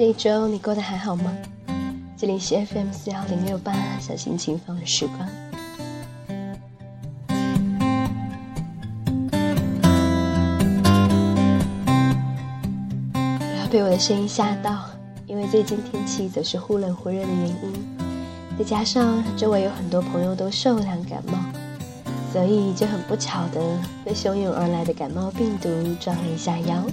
这一周你过得还好吗？这里是 FM 四幺零六八，小心情放的时光。不要被我的声音吓到，因为最近天气总是忽冷忽热的原因，再加上周围有很多朋友都受凉感冒，所以就很不巧的被汹涌而来的感冒病毒撞了一下腰。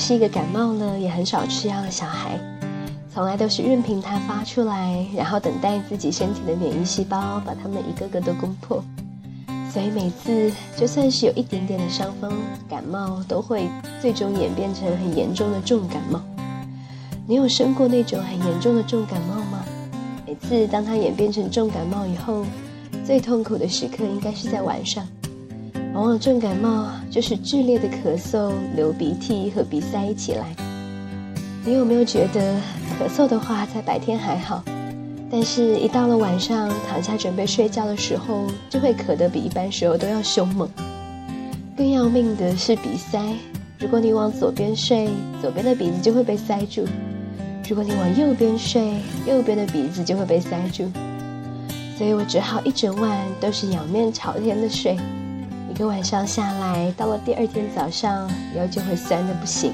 是一个感冒了也很少吃药的小孩，从来都是任凭他发出来，然后等待自己身体的免疫细胞把他们一个个都攻破。所以每次就算是有一点点的伤风感冒，都会最终演变成很严重的重感冒。你有生过那种很严重的重感冒吗？每次当它演变成重感冒以后，最痛苦的时刻应该是在晚上。往往重感冒就是剧烈的咳嗽、流鼻涕和鼻塞一起来。你有没有觉得咳嗽的话在白天还好，但是一到了晚上躺下准备睡觉的时候，就会咳得比一般时候都要凶猛。更要命的是鼻塞，如果你往左边睡，左边的鼻子就会被塞住；如果你往右边睡，右边的鼻子就会被塞住。所以我只好一整晚都是仰面朝天的睡。一个晚上下来，到了第二天早上，腰就会酸的不行。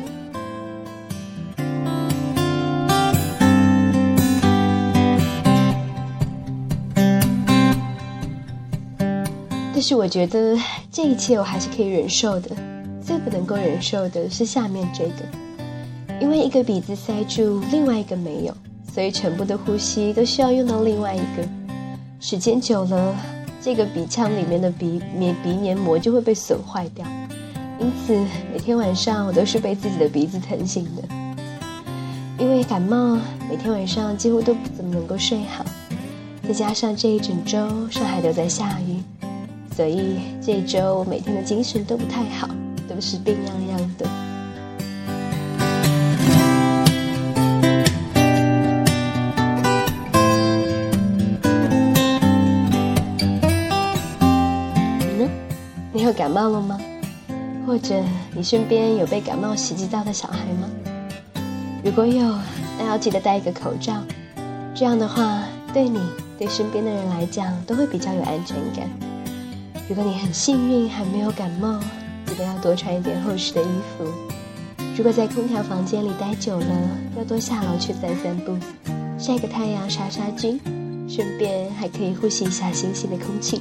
但是我觉得这一切我还是可以忍受的。最不能够忍受的是下面这个，因为一个鼻子塞住，另外一个没有，所以全部的呼吸都需要用到另外一个。时间久了。这个鼻腔里面的鼻黏鼻黏膜就会被损坏掉，因此每天晚上我都是被自己的鼻子疼醒的。因为感冒，每天晚上几乎都不怎么能够睡好，再加上这一整周上海都在下雨，所以这一周我每天的精神都不太好，都是病怏怏感冒了吗？或者你身边有被感冒袭击到的小孩吗？如果有，那要记得戴一个口罩。这样的话，对你、对身边的人来讲，都会比较有安全感。如果你很幸运还没有感冒，记得要多穿一点厚实的衣服。如果在空调房间里待久了，要多下楼去散散步，晒个太阳杀杀菌，顺便还可以呼吸一下新鲜的空气。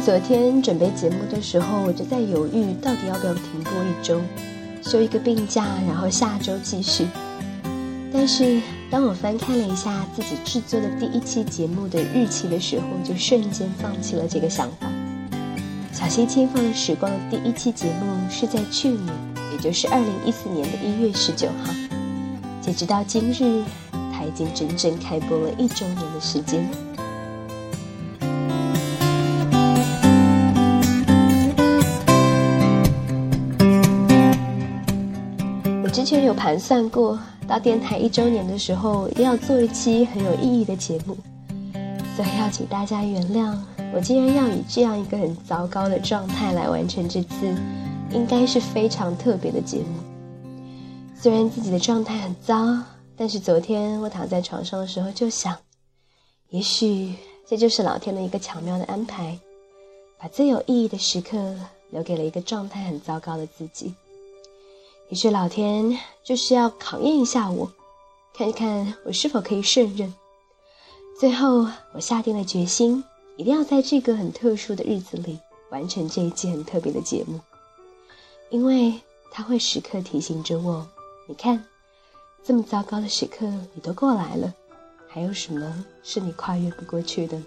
昨天准备节目的时候，我就在犹豫，到底要不要停播一周，休一个病假，然后下周继续。但是当我翻看了一下自己制作的第一期节目的日期的时候，就瞬间放弃了这个想法。小溪轻放的时光的第一期节目是在去年，也就是二零一四年的一月十九号。截止到今日，它已经整整开播了一周年的时间。前有盘算过，到电台一周年的时候，一定要做一期很有意义的节目，所以要请大家原谅，我竟然要以这样一个很糟糕的状态来完成这次，应该是非常特别的节目。虽然自己的状态很糟，但是昨天我躺在床上的时候就想，也许这就是老天的一个巧妙的安排，把最有意义的时刻留给了一个状态很糟糕的自己。也许老天就是要考验一下我，看一看我是否可以胜任。最后，我下定了决心，一定要在这个很特殊的日子里完成这一期很特别的节目，因为它会时刻提醒着我：你看，这么糟糕的时刻你都过来了，还有什么是你跨越不过去的？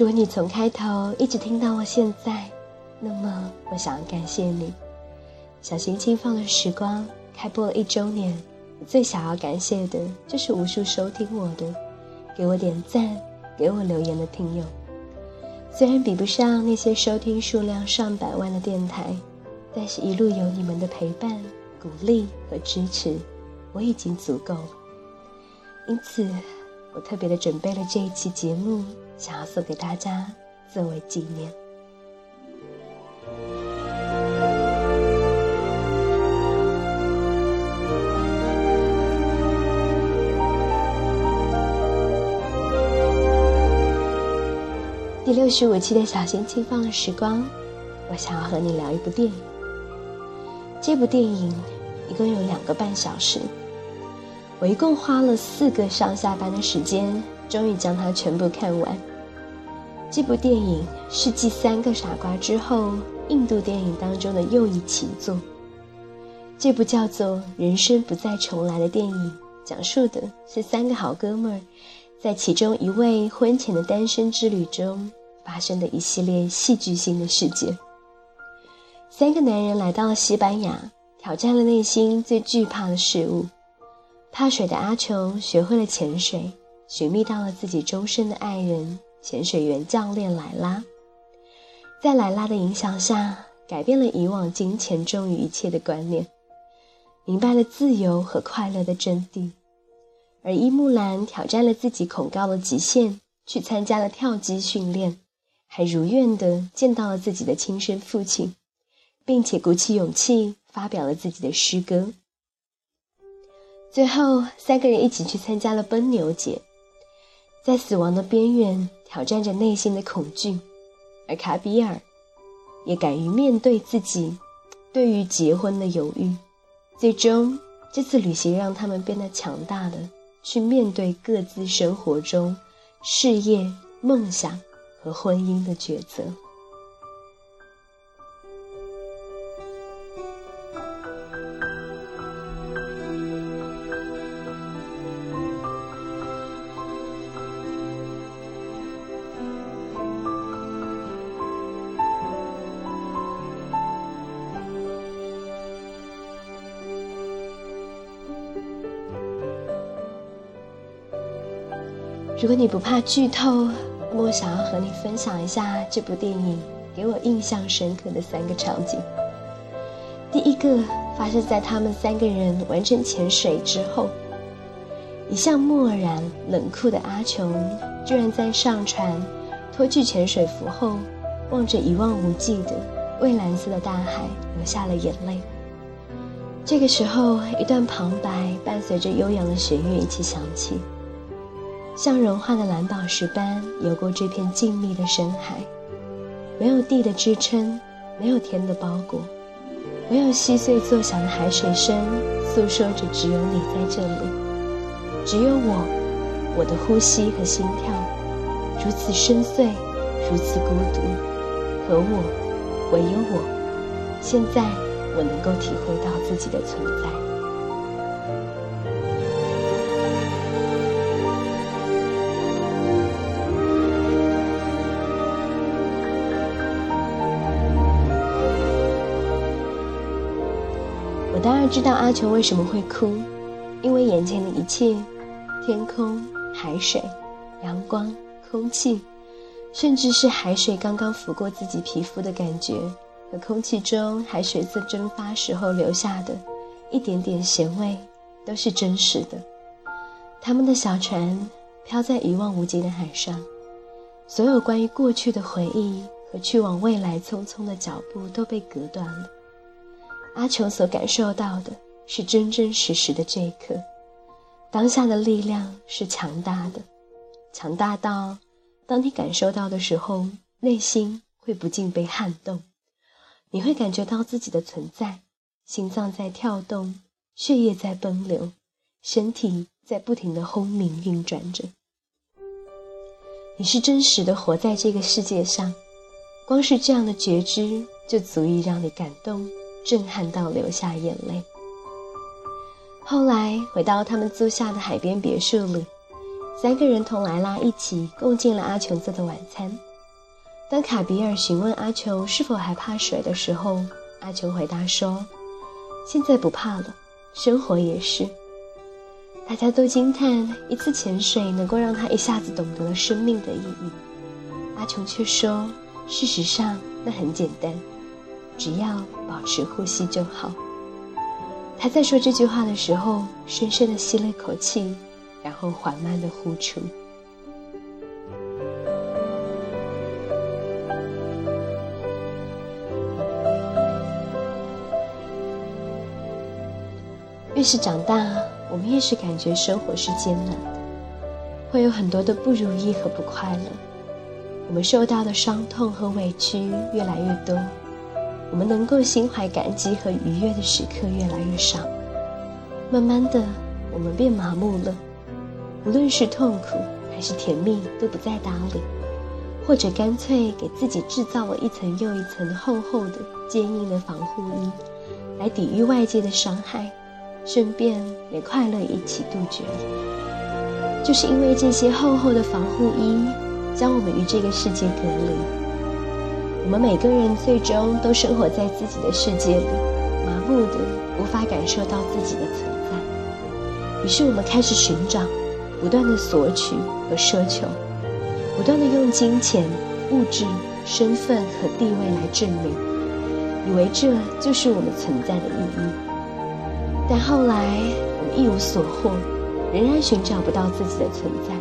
如果你从开头一直听到了现在，那么我想要感谢你。小心轻放的时光开播了一周年，最想要感谢的就是无数收听我的、给我点赞、给我留言的听友。虽然比不上那些收听数量上百万的电台，但是一路有你们的陪伴、鼓励和支持，我已经足够了。因此，我特别的准备了这一期节目，想要送给大家作为纪念。第六十五期的小心轻放的时光，我想要和你聊一部电影。这部电影一共有两个半小时，我一共花了四个上下班的时间，终于将它全部看完。这部电影是继《三个傻瓜》之后，印度电影当中的又一奇作。这部叫做《人生不再重来》的电影，讲述的是三个好哥们儿在其中一位婚前的单身之旅中。发生的一系列戏剧性的事件。三个男人来到了西班牙，挑战了内心最惧怕的事物。怕水的阿琼学会了潜水，寻觅到了自己终身的爱人——潜水员教练莱拉。在莱拉的影响下，改变了以往金钱重于一切的观念，明白了自由和快乐的真谛。而伊木兰挑战了自己恐高的极限，去参加了跳机训练。还如愿的见到了自己的亲生父亲，并且鼓起勇气发表了自己的诗歌。最后，三个人一起去参加了奔牛节，在死亡的边缘挑战着内心的恐惧，而卡比尔也敢于面对自己对于结婚的犹豫。最终，这次旅行让他们变得强大的去面对各自生活中事业梦想。和婚姻的抉择。如果你不怕剧透。那我想要和你分享一下这部电影给我印象深刻的三个场景。第一个发生在他们三个人完成潜水之后，一向漠然冷酷的阿琼，居然在上船脱去潜水服后，望着一望无际的蔚蓝色的大海，流下了眼泪。这个时候，一段旁白伴随着悠扬的弦乐一起响起。像融化的蓝宝石般游过这片静谧的深海，没有地的支撑，没有天的包裹，没有细碎作响的海水声，诉说着只有你在这里，只有我，我的呼吸和心跳，如此深邃，如此孤独，可我，唯有我，现在我能够体会到自己的存在。知道阿琼为什么会哭，因为眼前的一切，天空、海水、阳光、空气，甚至是海水刚刚拂过自己皮肤的感觉，和空气中海水色蒸发时候留下的一点点咸味，都是真实的。他们的小船飘在一望无际的海上，所有关于过去的回忆和去往未来匆匆的脚步都被隔断了。阿琼所感受到的是真真实实的这一刻，当下的力量是强大的，强大到当你感受到的时候，内心会不禁被撼动，你会感觉到自己的存在，心脏在跳动，血液在奔流，身体在不停的轰鸣运转着。你是真实的活在这个世界上，光是这样的觉知就足以让你感动。震撼到流下眼泪。后来回到他们租下的海边别墅里，三个人同莱拉一起共进了阿琼做的晚餐。当卡比尔询问阿琼是否还怕水的时候，阿琼回答说：“现在不怕了，生活也是。”大家都惊叹一次潜水能够让他一下子懂得了生命的意义。阿琼却说：“事实上，那很简单，只要保持呼吸就好。”他在说这句话的时候，深深的吸了一口气，然后缓慢的呼出。越是长大，我们越是感觉生活是艰难，会有很多的不如意和不快乐。我们受到的伤痛和委屈越来越多，我们能够心怀感激和愉悦的时刻越来越少。慢慢的，我们变麻木了，无论是痛苦还是甜蜜，都不再搭理，或者干脆给自己制造了一层又一层厚厚的、坚硬的防护衣，来抵御外界的伤害。顺便连快乐一起杜绝了，就是因为这些厚厚的防护衣，将我们与这个世界隔离。我们每个人最终都生活在自己的世界里，麻木的无法感受到自己的存在。于是我们开始寻找，不断的索取和奢求，不断的用金钱、物质、身份和地位来证明，以为这就是我们存在的意义。但后来我们一无所获，仍然寻找不到自己的存在。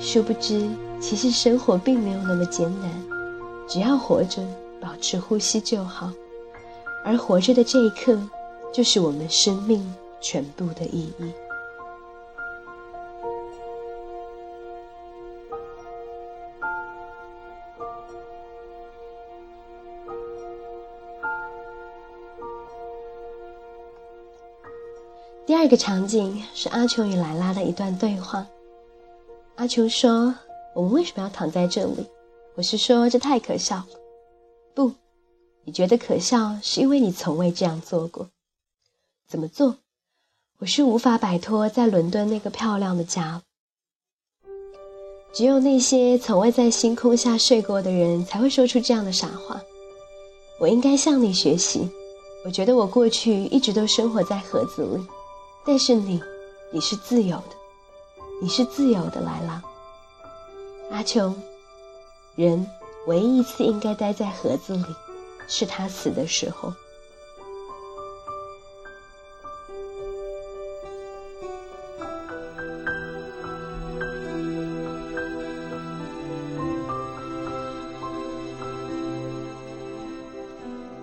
殊不知，其实生活并没有那么艰难，只要活着，保持呼吸就好。而活着的这一刻，就是我们生命全部的意义。第二个场景是阿琼与莱拉的一段对话。阿琼说：“我们为什么要躺在这里？”我是说，这太可笑了。不，你觉得可笑，是因为你从未这样做过。怎么做？我是无法摆脱在伦敦那个漂亮的家。只有那些从未在星空下睡过的人才会说出这样的傻话。我应该向你学习。我觉得我过去一直都生活在盒子里。但是你，你是自由的，你是自由的，来了，阿琼。人唯一一次应该待在盒子里，是他死的时候。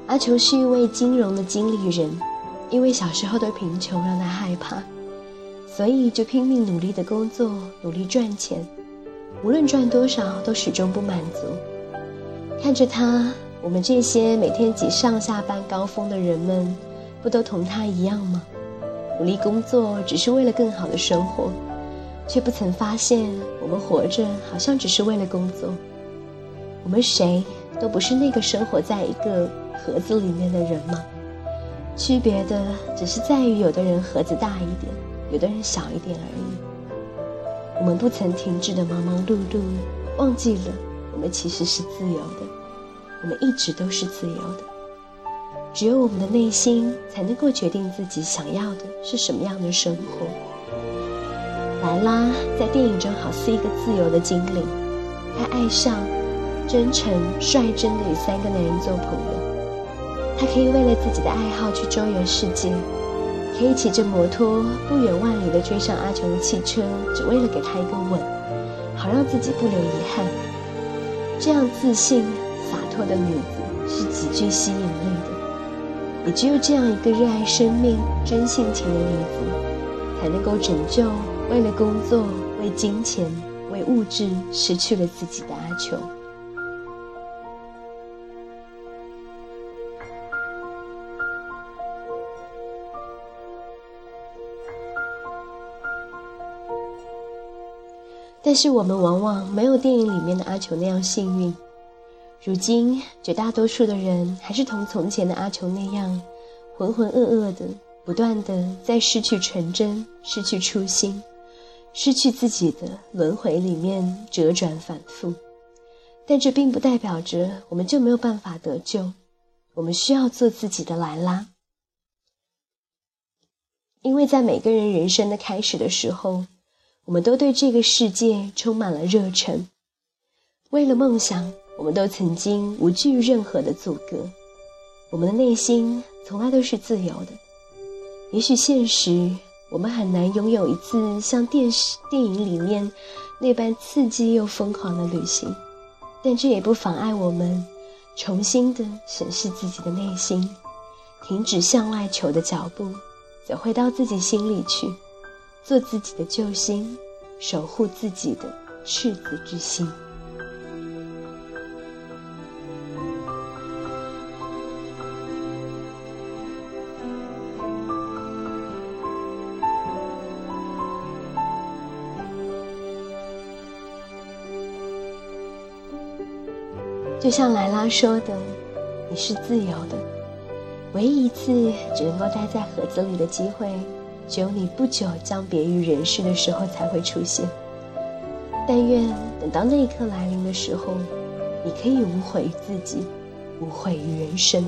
阿琼是一位金融的经理人。因为小时候的贫穷让他害怕，所以就拼命努力的工作，努力赚钱，无论赚多少都始终不满足。看着他，我们这些每天挤上下班高峰的人们，不都同他一样吗？努力工作只是为了更好的生活，却不曾发现我们活着好像只是为了工作。我们谁都不是那个生活在一个盒子里面的人吗？区别的只是在于，有的人盒子大一点，有的人小一点而已。我们不曾停止的忙忙碌碌，忘记了我们其实是自由的，我们一直都是自由的。只有我们的内心才能够决定自己想要的是什么样的生活。莱拉在电影中好似一个自由的精灵，她爱上、真诚、率真的与三个男人做朋友。她可以为了自己的爱好去周游世界，可以骑着摩托不远万里的追上阿琼的汽车，只为了给他一个吻，好让自己不留遗憾。这样自信洒脱的女子是极具吸引力的，也只有这样一个热爱生命、真性情的女子，才能够拯救为了工作、为金钱、为物质失去了自己的阿琼。但是我们往往没有电影里面的阿琼那样幸运。如今，绝大多数的人还是同从前的阿琼那样，浑浑噩噩的，不断的在失去纯真、失去初心，失去自己的轮回里面折转反复。但这并不代表着我们就没有办法得救。我们需要做自己的莱拉，因为在每个人人生的开始的时候，我们都对这个世界充满了热忱。为了梦想，我们都曾经无惧任何的阻隔。我们的内心从来都是自由的。也许现实我们很难拥有一次像电视电影里面那般刺激又疯狂的旅行。但这也不妨碍我们重新的审视自己的内心，停止向外求的脚步，走回到自己心里去，做自己的救星，守护自己的赤子之心。就像莱拉说的：“你是自由的，唯一一次只能够待在盒子里的机会，只有你不久将别于人世的时候才会出现。但愿等到那一刻来临的时候，你可以无悔于自己，无悔于人生。”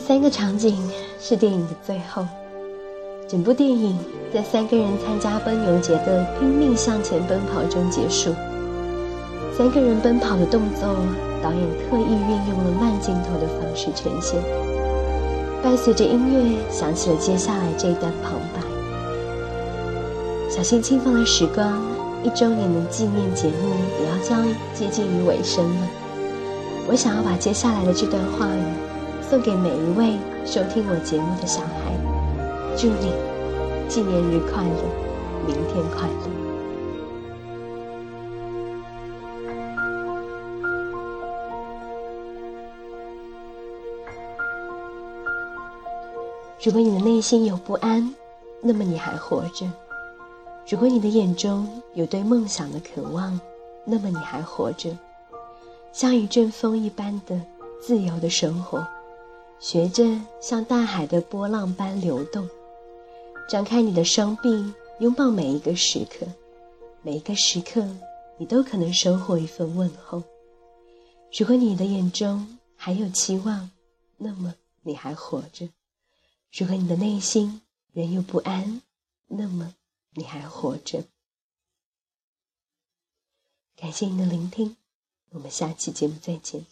三个场景是电影的最后，整部电影在三个人参加奔牛节的拼命向前奔跑中结束。三个人奔跑的动作，导演特意运用了慢镜头的方式呈现。伴随着音乐，响起了接下来这一段旁白。小心轻放的时光，一周年的纪念节目也要将接近于尾声了。我想要把接下来的这段话语。送给每一位收听我节目的小孩，祝你纪念日快乐，明天快乐。如果你的内心有不安，那么你还活着；如果你的眼中有对梦想的渴望，那么你还活着。像一阵风一般的自由的生活。学着像大海的波浪般流动，张开你的双臂，拥抱每一个时刻。每一个时刻，你都可能收获一份问候。如果你的眼中还有期望，那么你还活着；如果你的内心仍有不安，那么你还活着。感谢您的聆听，我们下期节目再见。